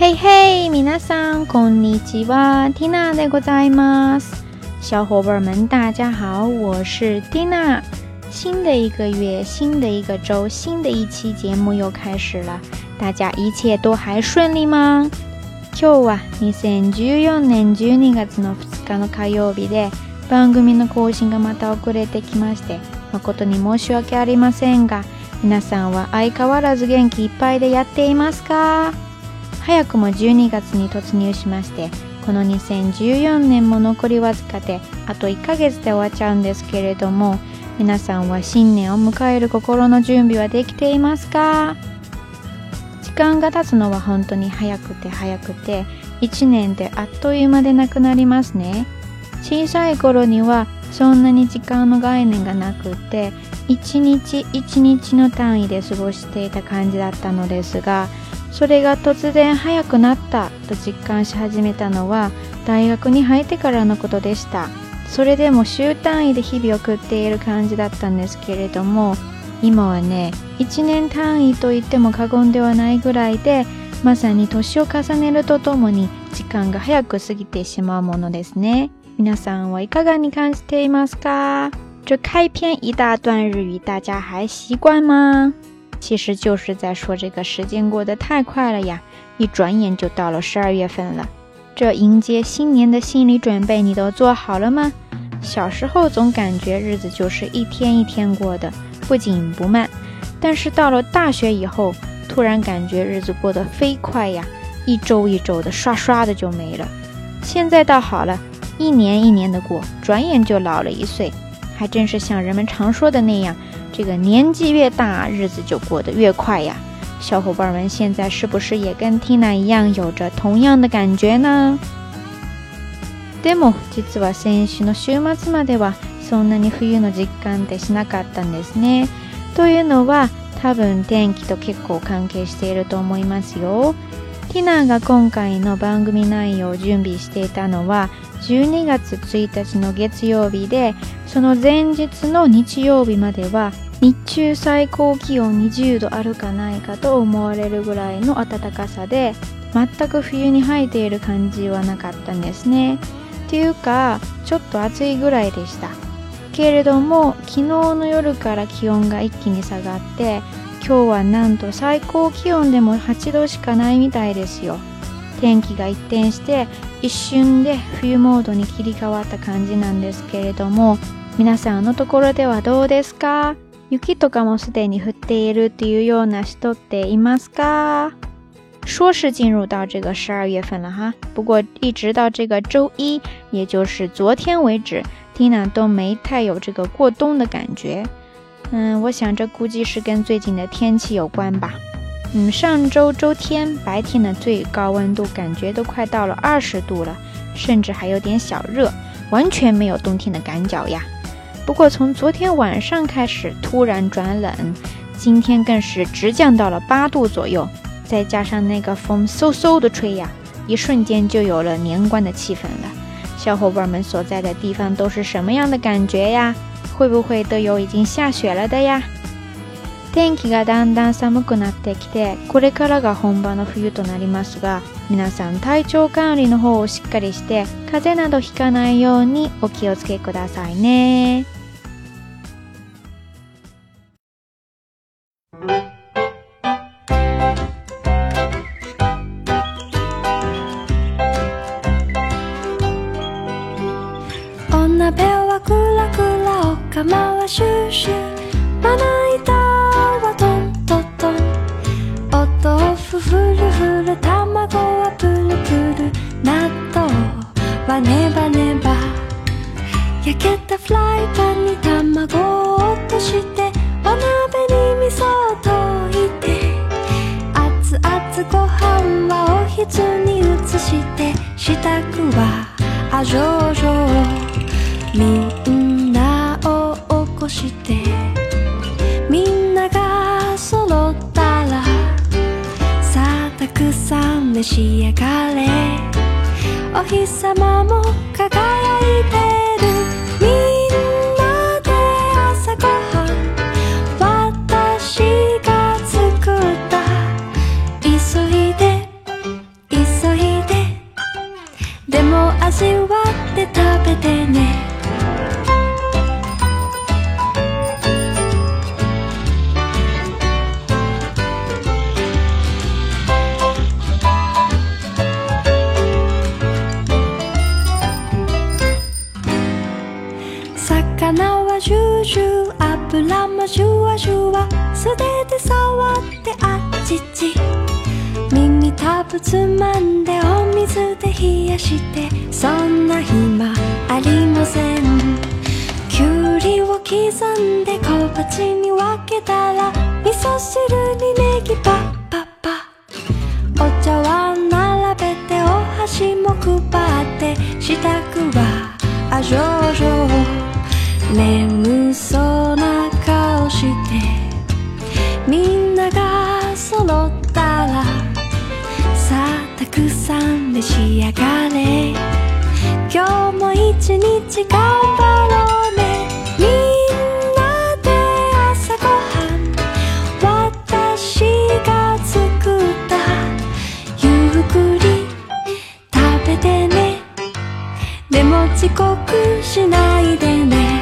嘿嘿，皆さんこんにちは，Tina でございます。小伙伴们，大家好，我是 Tina。新的一个月，新的一个周，新的一期节目又开始了。大家一切都还顺利吗？今日は2014年12月の2日の火曜日で、番組の更新がまた遅れてきまして、誠に申し訳ありませんが、皆さんは相変わらず元気いっぱいでやっていますか？早くも12月に突入しましてこの2014年も残りわずかであと1ヶ月で終わっちゃうんですけれども皆さんは新年を迎える心の準備はできていますか？時間が経つのは本当に早くて早くて1年であっという間でなくなりますね。小さい頃にはそんなに時間の概念がなくて一日一日の単位で過ごしていた感じだったのですがそれが突然早くなったと実感し始めたのは大学に入ってからのことでした。それでも週単位で日々送っている感じだったんですけれども今はね1年単位と言っても過言ではないぐらいでまさに年を重ねるとともに時間が早く過ぎてしまうものですね。皆さんはいかがに感じていますか？这开篇一大段日语大家还习惯吗？其实就是在说这个时间过得太快了呀，一转眼就到了十二月份了。这迎接新年的心理准备你都做好了吗？小时候总感觉日子就是一天一天过的，不紧不慢。但是到了大学以后，突然感觉日子过得飞快呀，一周一周的刷刷的就没了。现在倒好了，一年一年的过，转眼就老了一岁，还真是像人们常说的那样。这个年纪越大，日子就过得越快呀！小伙伴们，现在是不是也跟 Tina 一样有着同样的感觉呢？でも実は先週の週末まではそんなに冬の実感ってしなかったんですね。というのは多分天気と結構関係していると思いますよ。ティナが今回の番組内容を準備していたのは12月1日の月曜日でその前日の日曜日までは日中最高気温20度あるかないかと思われるぐらいの暖かさで全く冬に入っている感じはなかったんですね。っていうかちょっと暑いぐらいでした。けれども昨日の夜から気温が一気に下がって今日はなんと最高気温でも8度しかないみたいですよ。天気が一転して一瞬で冬モードに切り替わった感じなんですけれども皆さんのところではどうですか？雪とかもすでに降っているっていうような人っていますか？说是进入到这个十二月份了哈，不过一直到这个周一，也就是昨天为止，Tina 都没太有这个过冬的感觉。嗯，我想这估计是跟最近的天气有关吧。嗯，上周周天白天的最高温度感觉都快到了二十度了，甚至还有点小热，完全没有冬天的感觉呀。不过从昨天晚上开始突然转冷，今天更是直降到了八度左右，再加上那个风嗖嗖的吹呀，一瞬间就有了年关的气氛了。小伙伴们所在的地方都是什么样的感觉呀？会不会都有已经下雪了的呀？天気がだんだん寒くなってきて、これからが本場の冬となりますが、皆さん体調管理の方をしっかりして、風邪などひかないようにお気をつけくださいね。シュシュまな板はトントン。トンお豆腐ふるふる卵はプルプル。納豆はネバネバ。焼けたフライパンに卵を落としてお鍋に味噌を溶いて。熱々ご飯はおひつに移して。支度はあじょうじょうしてみんなが揃ったらさあたくさん召し上がれ。お日様も輝いてる。みんなで朝ごはん私が作った。急いで急いで。でも味わって食べてね。はジュ油もジュワジュワ。素手で触ってあっちち。耳たぶつまんでお水で冷やして。そんな暇ありません。きゅうりを刻んで小鉢に分けたら味噌汁にネギパッパッパ。お茶碗並べてお箸も配って支度はあじょうじょう眠そうな顔してみんなが揃ったらさあたくさん召し上がれ今日も一日頑張ろうねみんなで朝ごはん私が作ったゆっくり食べてねでも遅刻しないでね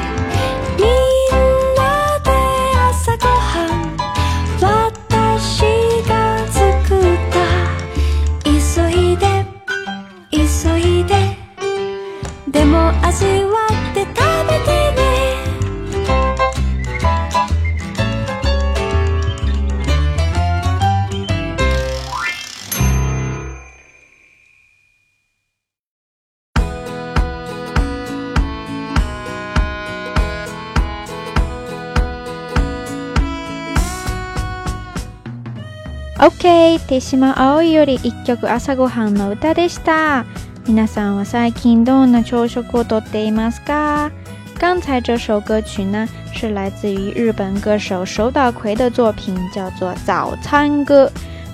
OK 手島葵より一曲朝ごはんの歌でした皆さんは最近どんな朝食をとっていますか？刚才这首歌曲呢，是来自于日本歌手手岛葵的作品，叫做《早餐歌》。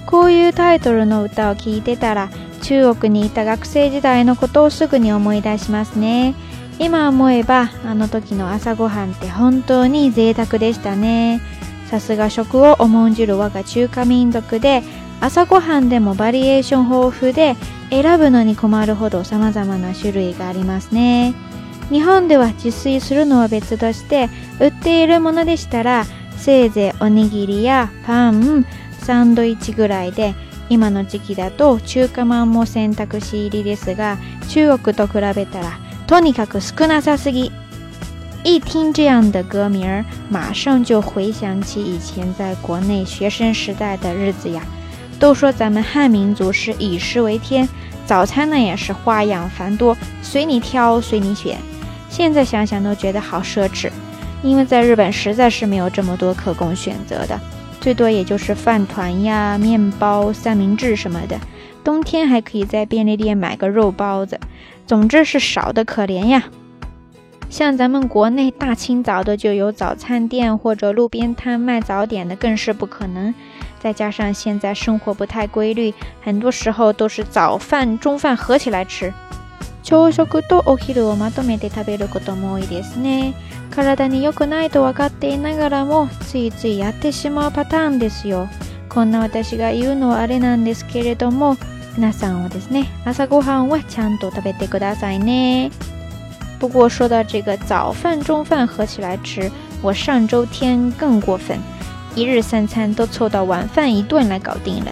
こういうタイトルの歌を聞いてたら、中国にいた学生時代のことをすぐに思い出しますね。今思えば、あの時の朝ごはんって本当に贅沢でしたね。さすが食を重んじる我が中華民族で、朝ごはんでもバリエーション豊富で、選ぶのに困るほど様々な種類がありますね。日本では自炊するのは別として売っているものでしたらせいぜいおにぎりやパンサンドイッチぐらいで今の時期だと中華まんも選択肢入りですが中国と比べたらとにかく少なさすぎ一听这样的歌名儿，马上就回想起以前在国内学生时代的日子呀。都说咱们汉民族是以食为天，早餐呢也是花样繁多，随你挑，随你选。现在想想都觉得好奢侈，因为在日本实在是没有这么多可供选择的，最多也就是饭团呀、面包、三明治什么的。冬天还可以在便利店买个肉包子，总之是少的可怜呀。像咱们国内大清早的就有早餐店或者路边摊卖早点的，更是不可能。再加上现在生活不太规律，很多时候都是早饭、中饭合起来吃。朝食とお昼をまとめて食べることも多いですね。体に良くないと分かっていながらも、ついついやってしまうパターンですよ。こんな私が言うのはあれなんですけれども、皆さんはですね、朝ごはんはちゃんと食べてくださいね。 不过说到这个早饭、中饭合起来吃，我上周天更过分，一日三餐都凑到晚饭一顿来搞定了。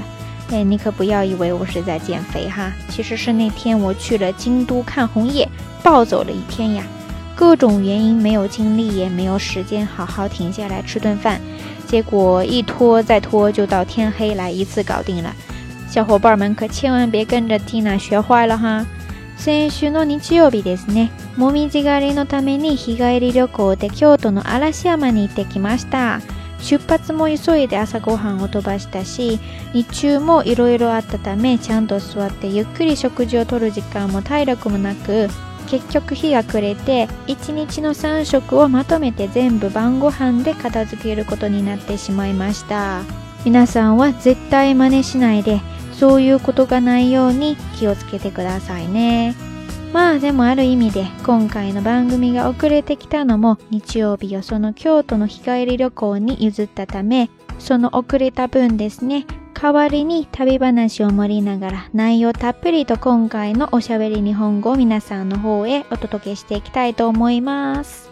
哎，你可不要以为我是在减肥哈，其实是那天我去了京都看红叶，暴走了一天呀。各种原因没有精力，也没有时间好好停下来吃顿饭，结果一拖再拖，就到天黑来一次搞定了。小伙伴们可千万别跟着 Tina 学坏了哈！先週の日曜日ですね。もみじ狩りのために日帰り旅行で京都の嵐山に行ってきました。出発も急いで朝ごはんを飛ばしたし、日中もいろいろあったため、ちゃんと座ってゆっくり食事をとる時間も体力もなく、結局日が暮れて、1日の3食をまとめて全部晩ご飯で片付けることになってしまいました。皆さんは絶対真似しないで、そういうことがないように気をつけてくださいね。まあでもある意味で今回の番組が遅れてきたのも日曜日よその京都の日帰り旅行に譲ったためその遅れた分ですね代わりに旅話を盛りながら内容たっぷりと今回のおしゃべり日本語を皆さんの方へお届けしていきたいと思います。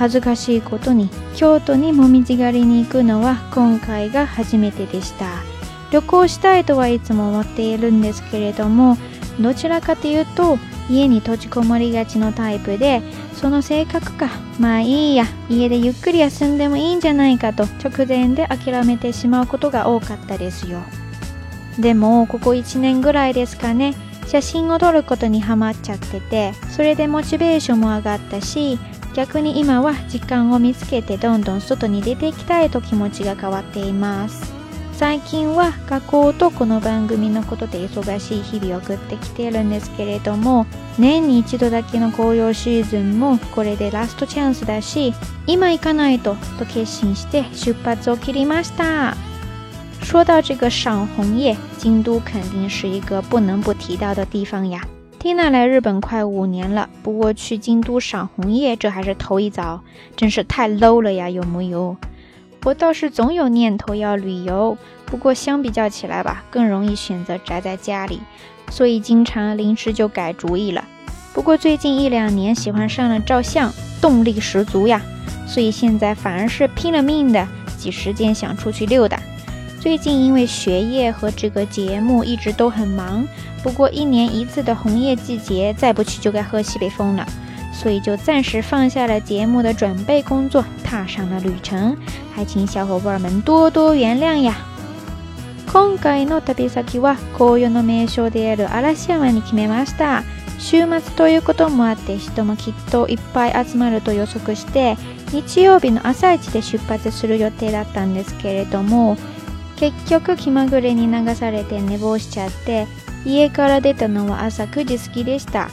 恥ずかしいことに京都にもみじ狩りに行くのは今回が初めてでした。旅行したいとはいつも思っているんですけれどもどちらかというと家に閉じこもりがちのタイプでその性格かまあいいや家でゆっくり休んでもいいんじゃないかと直前で諦めてしまうことが多かったですよ。でもここ1年ぐらいですかね写真を撮ることにハマっちゃっててそれでモチベーションも上がったし逆に今は時間を見つけてどんどん外に出ていきたいと気持ちが変わっています最近は学校とこの番組のことで忙しい日々を送ってきているんですけれども年に一度だけの紅葉シーズンもこれでラストチャンスだし今行かないとと決心して出発を切りました说到这个赏红叶，京都肯定是一个不能不提到的地方呀。Tina 来日本快五年了，不过去京都赏红叶这还是头一遭，真是太 low 了呀，有木有？我倒是总有念头要旅游，不过相比较起来吧，更容易选择宅在家里，所以经常临时就改主意了。不过最近一两年喜欢上了照相，动力十足呀，所以现在反而是拼了命的挤时间想出去溜达。最近因为学业和这个节目一直都很忙，不过一年一次的红叶季节再不去就该喝西北风了，所以就暂时放下了节目的准备工作，踏上了旅程，还请小伙伴们多多原谅呀。今回の旅先は紅葉の名所である嵐山に決めました。週末ということもあって人もきっといっぱい集まると予測して日曜日の朝一で出発する予定だったんですけれども 結局気まぐれに流されて寝坊しちゃって家から出たのは朝9時過ぎでした。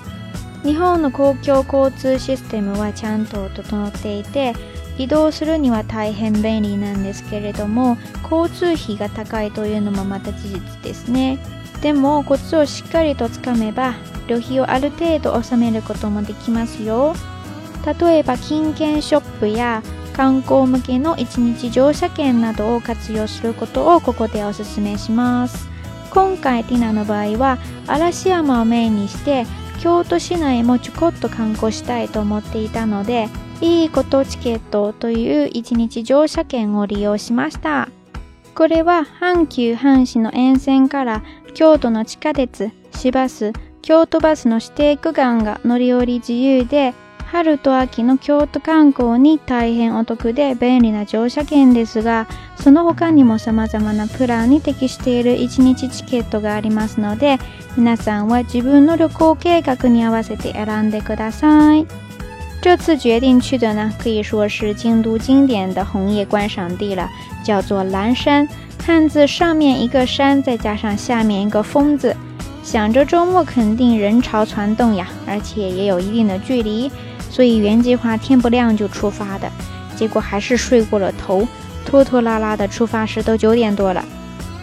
日本の公共交通システムはちゃんと整っていて移動するには大変便利なんですけれども交通費が高いというのもまた事実ですね。でもコツをしっかりとつかめば旅費をある程度収めることもできますよ。例えば金券ショップや観光向けの一日乗車券などを活用することをここでおすすめします。今回ティナの場合は嵐山をメインにして京都市内もちょこっと観光したいと思っていたのでいいことチケットという一日乗車券を利用しました。これは阪急阪神の沿線から京都の地下鉄市バス京都バスの指定区間が乗り降り自由で春と秋の京都観光に大変お得で便利な乗車券ですが、その他にも様々なプランに適している1日チケットがありますので、皆さんは自分の旅行計画に合わせて選んでください。这次决定去的呢，可以说是京都经典的红叶观赏地了，叫做蓝山，汉字上面一个山，再加上下面一个风字，想着周末肯定人潮攒动呀，而且也有一定的距离。所以原计划天不亮就出发的，结果还是睡过了头，拖拖拉拉的出发时都九点多了。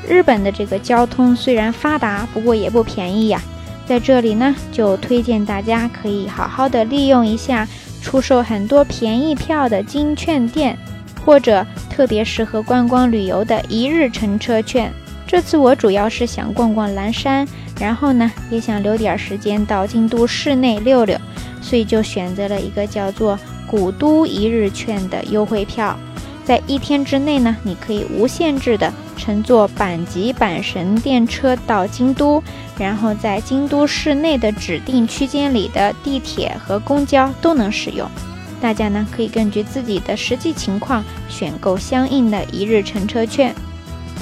日本的这个交通虽然发达，不过也不便宜呀。在这里呢，就推荐大家可以好好的利用一下出售很多便宜票的金券店，或者特别适合观光旅游的一日乘车券。这次我主要是想逛逛蓝山，然后呢，也想留点时间到京都市内溜溜，所以就选择了一个叫做“古都一日券”的优惠票。在一天之内呢，你可以无限制的乘坐阪急阪神电车到京都，然后在京都市内的指定区间里的地铁和公交都能使用。大家呢可以根据自己的实际情况选购相应的一日乘车券。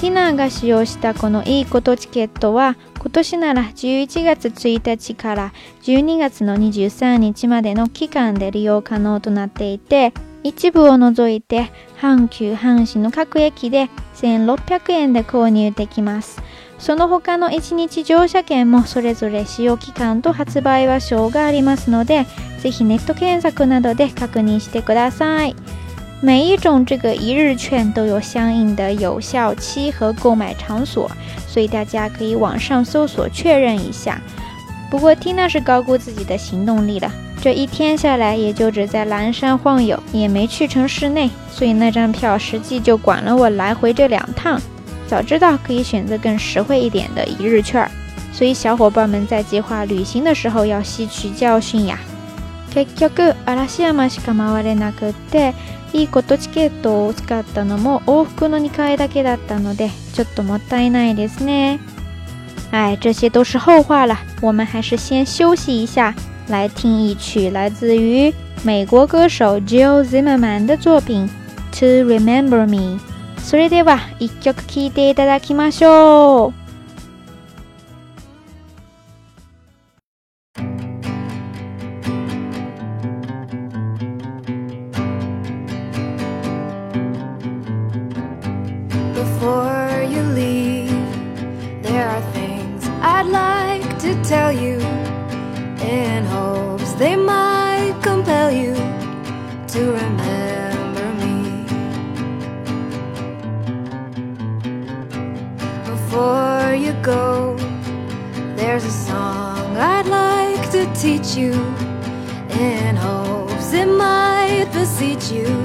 ティナーが使用したこのいいことチケットは今年なら11月1日から12月の23日までの期間で利用可能となっていて一部を除いて阪急阪神の各駅で1600円で購入できます。その他の1日乗車券もそれぞれ使用期間と発売場所がありますのでぜひネット検索などで確認してください。每一种这个一日券都有相应的有效期和购买场所，所以大家可以网上搜索确认一下。不过 Tina 是高估自己的行动力了，这一天下来也就只在蓝山晃悠，也没去成市内，所以那张票实际就管了我来回这两趟。早知道可以选择更实惠一点的一日券，所以小伙伴们在计划旅行的时候要吸取教训呀。結局嵐山しか回れなくって。 いいことチケットを使ったのも往復の2回だけだったのでちょっともったいないですね。哎，这些都是后话了，我们还是先休息一下，来听一曲来自于美国歌手 Jill Zimmerman 的作品《To Remember Me》。それでは一曲聴いていただきましょう。need you.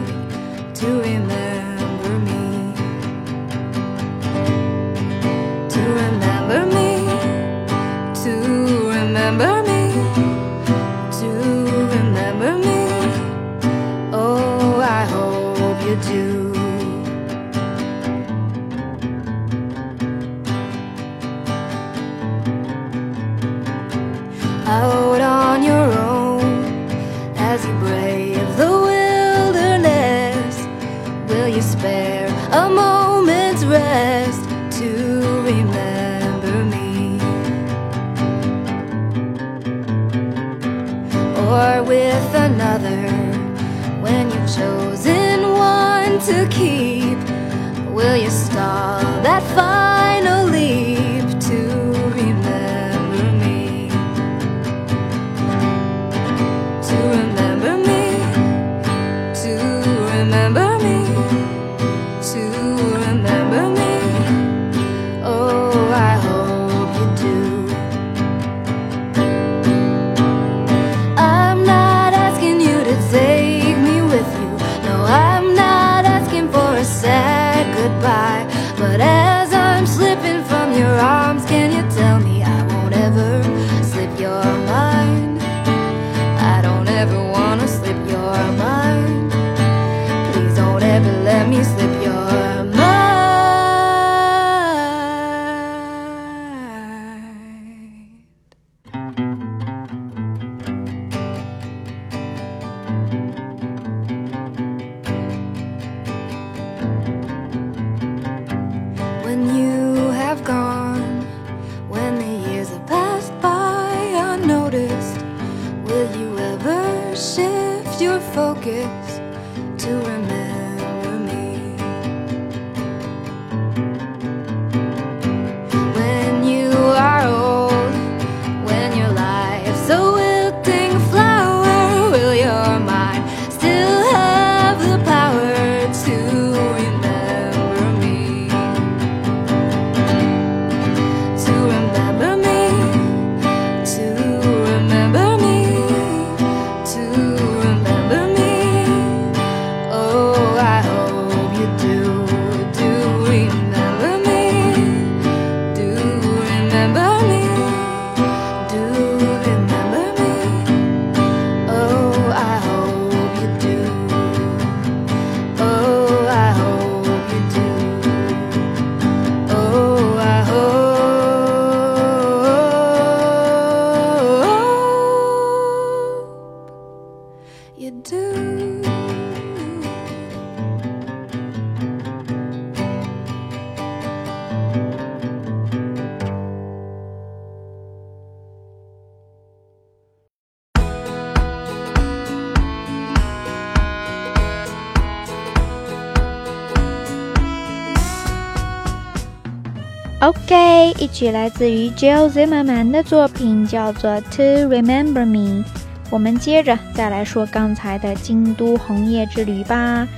OK，一曲来自于 Jill Zimmerman 的作品，叫做《To Remember Me》。我们接着再来说刚才的京都红叶之旅吧。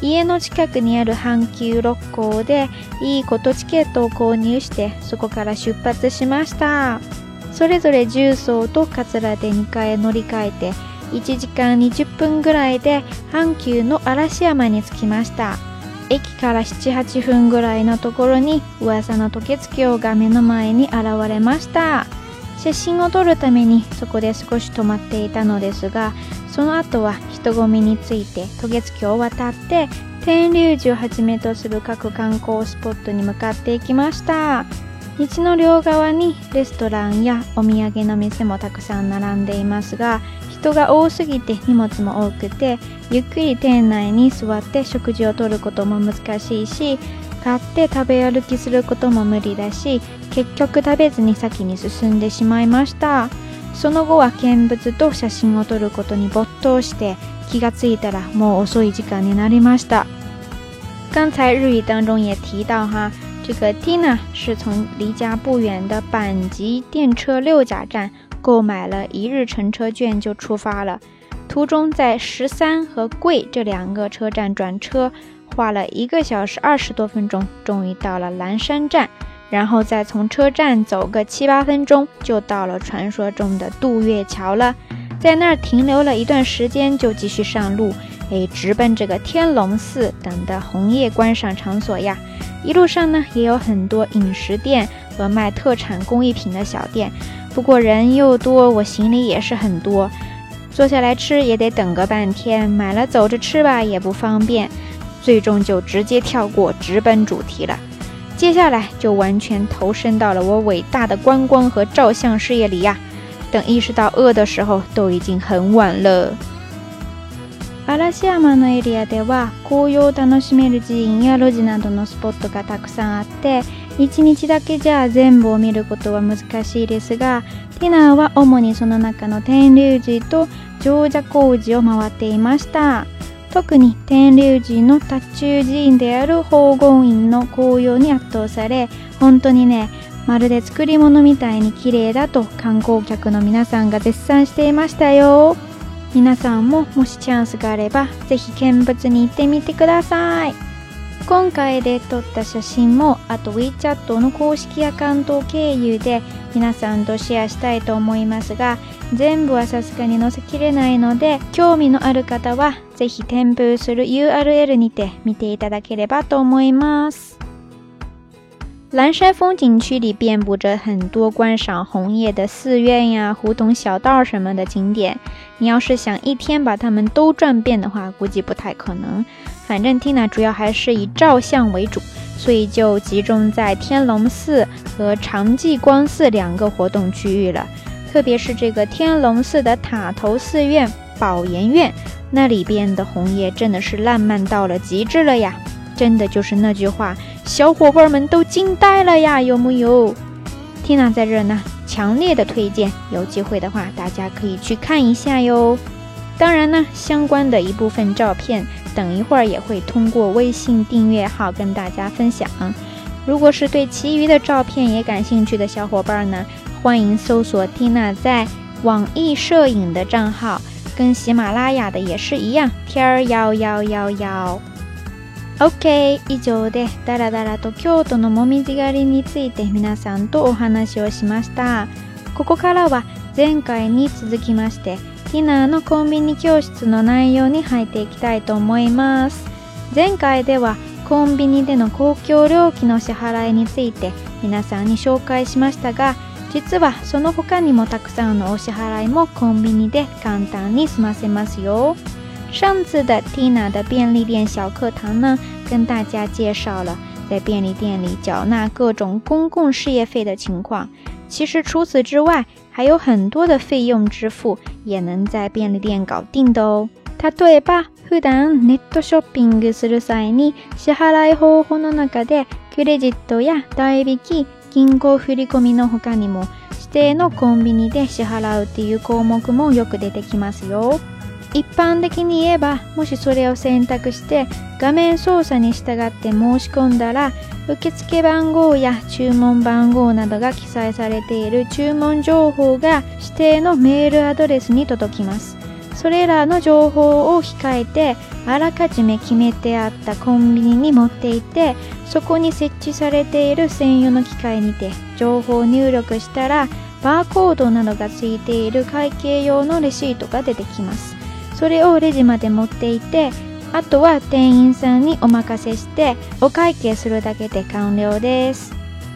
家の近くにある阪急六甲でいいことチケットを購入してそこから出発しましたそれぞれ重曹と桂で2回乗り換えて1時間20分ぐらいで阪急の嵐山に着きました駅から78分ぐらいのところに噂の渡月橋が目の前に現れました。写真を撮るためにそこで少し泊まっていたのですがその後は人混みについて渡月橋を渡って天龍寺をはじめとする各観光スポットに向かっていきました。道の両側にレストランやお土産の店もたくさん並んでいますが人が多すぎて荷物も多くてゆっくり店内に座って食事をとることも難しいし買って食べ歩きすることも無理だし結局食べずに先に進んでしまいました。その後は見物と写真を撮ることに没頭して気がついたらもう遅い時間になりました。刚才日语当中也提到哈，这个 Tina 是从离家不远的阪急电车六甲站购买了一日乘车券就出发了，途中在十三和贵这两个车站转车，花了一个小时二十多分钟，终于到了蓝山站，然后再从车站走个七八分钟，就到了传说中的渡月桥了。在那儿停留了一段时间，就继续上路，哎，直奔这个天龙寺等的红叶观赏场所呀。一路上呢，也有很多饮食店和卖特产工艺品的小店。不过人又多，我行李也是很多，坐下来吃也得等个半天，买了走着吃吧也不方便，最终就直接跳过，直奔主题了。接下来就完全投身到了我伟大的观光和照相事业里呀。等意识到饿的时候，都已经很晚了。嵐山のエリアでは紅葉を楽しめる寺院や路地などのスポットがたくさんあって。 1日だけじゃ全部を見ることは難しいですがティナーは主にその中の天龍寺と常者工事を回っていました。特に天龍寺の達中寺院である宝厳院の紅葉に圧倒され本当にねまるで作り物みたいに綺麗だと観光客の皆さんが絶賛していましたよ。皆さんももしチャンスがあればぜひ見物に行ってみてください。今回で撮った写真もあと WeChat の公式アカウント経由で皆さんとシェアしたいと思いますが全部はさすがに載せきれないので興味のある方はぜひ添付する URL にて見ていただければと思います蓝山风景区里遍布着很多观赏红叶的寺院呀、胡同小道什么的景点。你要是想一天把它们都转遍的话，估计不太可能。反正 Tina 主要还是以照相为主，所以就集中在天龙寺和长寂光寺两个活动区域了。特别是这个天龙寺的塔头寺院宝岩院，那里边的红叶真的是烂漫到了极致了呀！真的就是那句话，小伙伴们都惊呆了呀，有木有？Tina 在这呢，强烈的推荐，有机会的话大家可以去看一下哟。当然呢，相关的一部分照片。等一会儿也会通过微信订阅号跟大家分享。如果是对其余的照片也感兴趣的小伙伴呢，欢迎搜索 Tina 在网易摄影的账号，跟喜马拉雅的也是一样，天儿幺幺幺幺。OK，以上でだらだらと京都のもみじ狩りについて皆さんとお話をしました。ここからは前回に続きまして。 ティナーのコンビニ教室の内容に入っていきたいと思います前回ではコンビニでの公共料金の支払いについて皆さんに紹介しましたが実はその他にもたくさんのお支払いもコンビニで簡単に済ませますよ上次的 Tina 的便利店小课堂呢，跟大家介绍了在便利店里缴纳各种公共事业费的情况。其实除此之外，还有很多的费用支付也能在便利店搞定的哦。例えば、普段ネットショッピングする際に支払い方法の中でクレジットや代引き、銀行振込の他にも指定のコンビニで支払うっていう項目もよく出てきますよ。一般的に言えば、もしそれを選択して画面操作に従って申し込んだら受付番号や注文番号などが記載されている注文情報が指定のメールアドレスに届きます。それらの情報を控えてあらかじめ決めてあったコンビニに持っていてそこに設置されている専用の機械にて情報を入力したらバーコードなどがついている会計用のレシートが出てきます。それをレジまで持っていてあとは店員さんにお任せしてお会計するだけで完了です。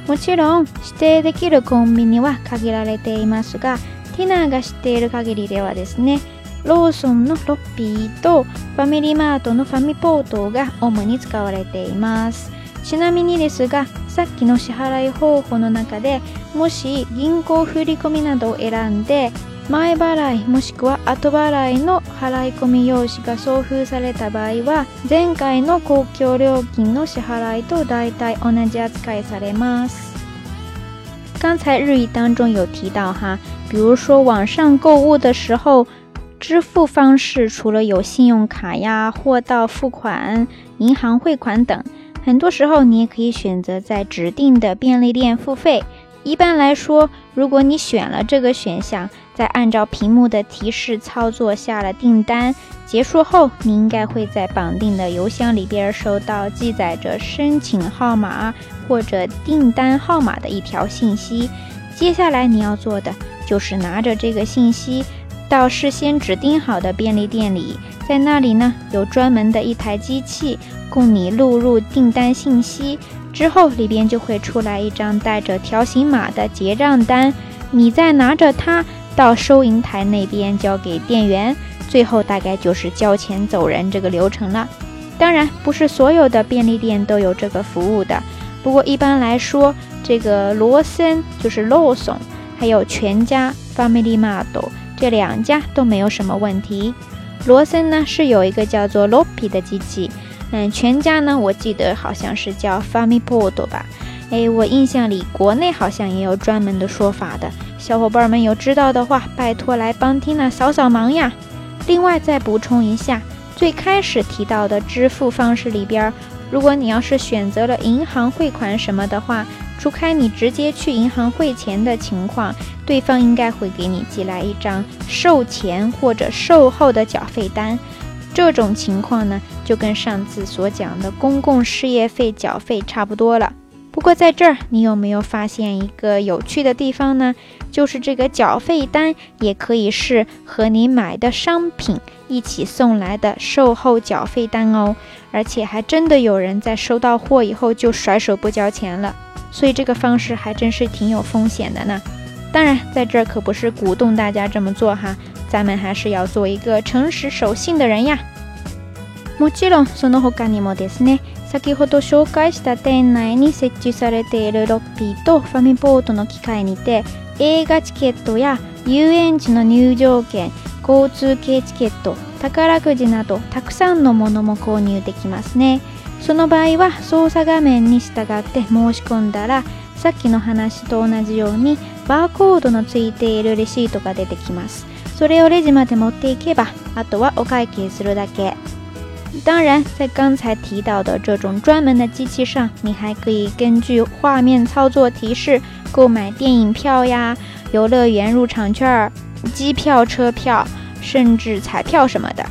もちろん指定できるコンビニは限られていますがティナーが知っている限りではですねローソンのロッピーとファミリーマートのファミポートが主に使われています。ちなみにですがさっきの支払い方法の中でもし銀行振込などを選んで前払いもしくは後払いの払い込み用紙が送付された場合は前回の公共料金の支払いと大体同じ扱いされます刚才日语当中有提到哈，比如说网上购物的时候，支付方式除了有信用卡呀、货到付款、银行汇款等，很多时候你也可以选择在指定的便利店付费。 一般来说，如果你选了这个选项，再按照屏幕的提示操作下了订单，结束后你应该会在绑定的邮箱里边收到记载着申请号码或者订单号码的一条信息。接下来你要做的就是拿着这个信息到事先指定好的便利店里，在那里呢有专门的一台机器供你录入订单信息，之后里边就会出来一张带着条形码的结账单，你再拿着它。到收银台那边交给店员，最后大概就是交钱走人这个流程了。当然，不是所有的便利店都有这个服务的。不过一般来说，这个罗森就是 Lawson，还有全家 Family Mart 这两家都没有什么问题。罗森呢是有一个叫做 Lopi 的机器，嗯，全家呢我记得好像是叫 Family Port 吧。哎，我印象里国内好像也有专门的说法的。小伙伴们有知道的话，拜托来帮 Tina 扫扫盲呀！另外再补充一下，最开始提到的支付方式里边，如果你要是选择了银行汇款什么的话，除开你直接去银行汇钱的情况，对方应该会给你寄来一张售前或者售后的缴费单。这种情况呢，就跟上次所讲的公共事业费缴费差不多了。不过在这儿，你有没有发现一个有趣的地方呢？就是这个缴费单也可以是和你买的商品一起送来的售后缴费单哦，而且还真的有人在收到货以后就甩手不交钱了，所以这个方式还真是挺有风险的呢。当然，在这儿可不是鼓动大家这么做哈，咱们还是要做一个诚实守信的人呀。もちろんその他にもですね。先ほど紹介した店内に設置されているロッピーとファミポートの機械にて映画チケットや遊園地の入場券交通系チケット宝くじなどたくさんのものも購入できますねその場合は操作画面に従って申し込んだらさっきの話と同じようにバーコードのついているレシートが出てきますそれをレジまで持っていけばあとはお会計するだけ当然，在刚才提到的这种专门的机器上，你还可以根据画面操作提示购买电影票呀、游乐园入场券、机票、车票，甚至彩票什么的。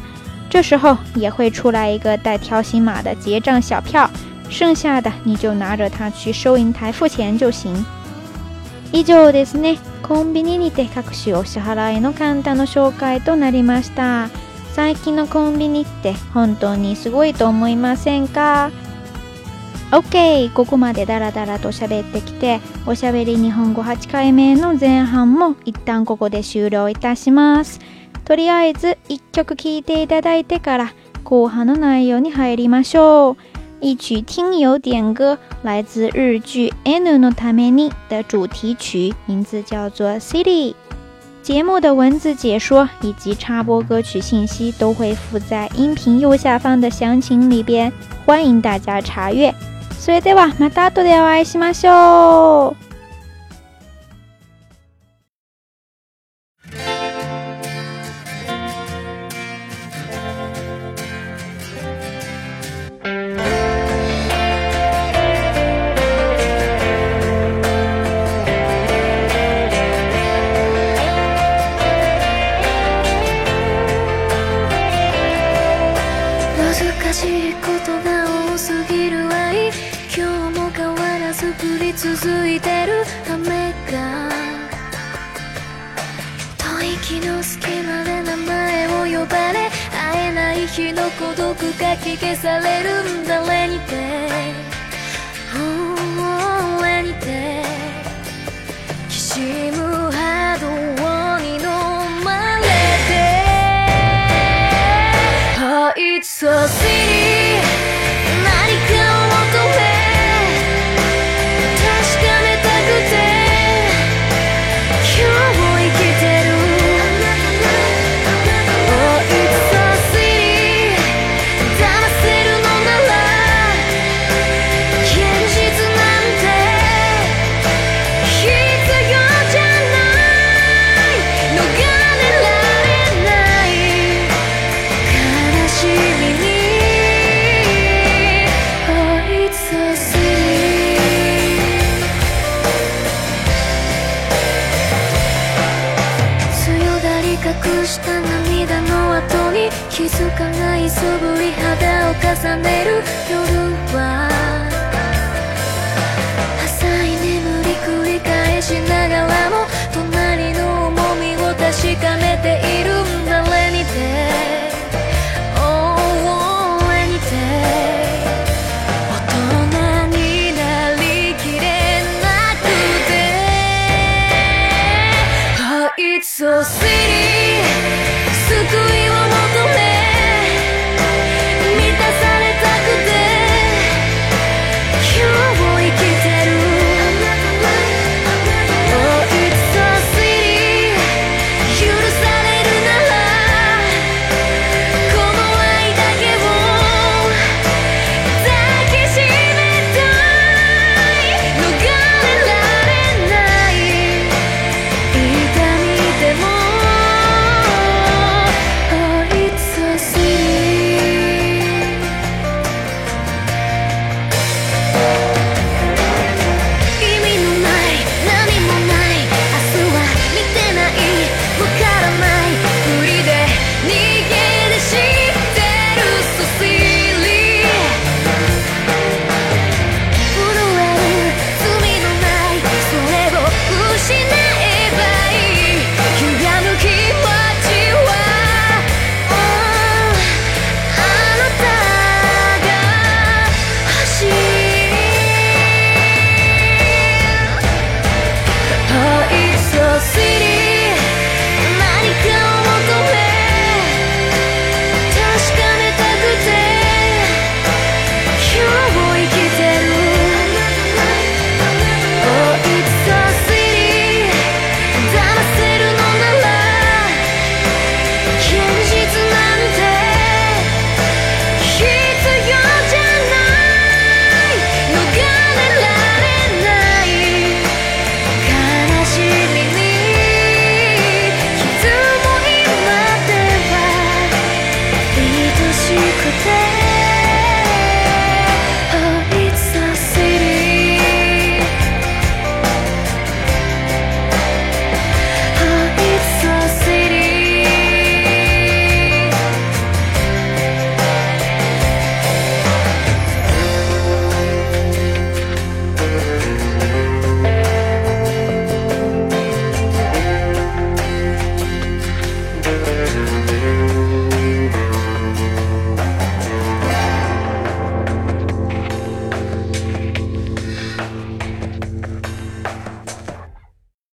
这时候也会出来一个带条形码的结账小票，剩下的你就拿着它去收银台付钱就行。 以上ですね。コンビニにて各種お支払いの簡単の紹介となりました。最近のコンビニって本当にすごいと思いませんか ?OK! ここまでダラダラと喋ってきて、おしゃべり日本語8回目の前半も一旦ここで終了いたします。とりあえず1曲聴いていただいてから後半の内容に入りましょう。一曲听友点歌，来自日剧《N のために》的主题曲，名字叫做《City》。节目的文字解说以及插播歌曲信息都会附在音频右下方的详情里边，欢迎大家查阅。それではまた後でお会いしましょう。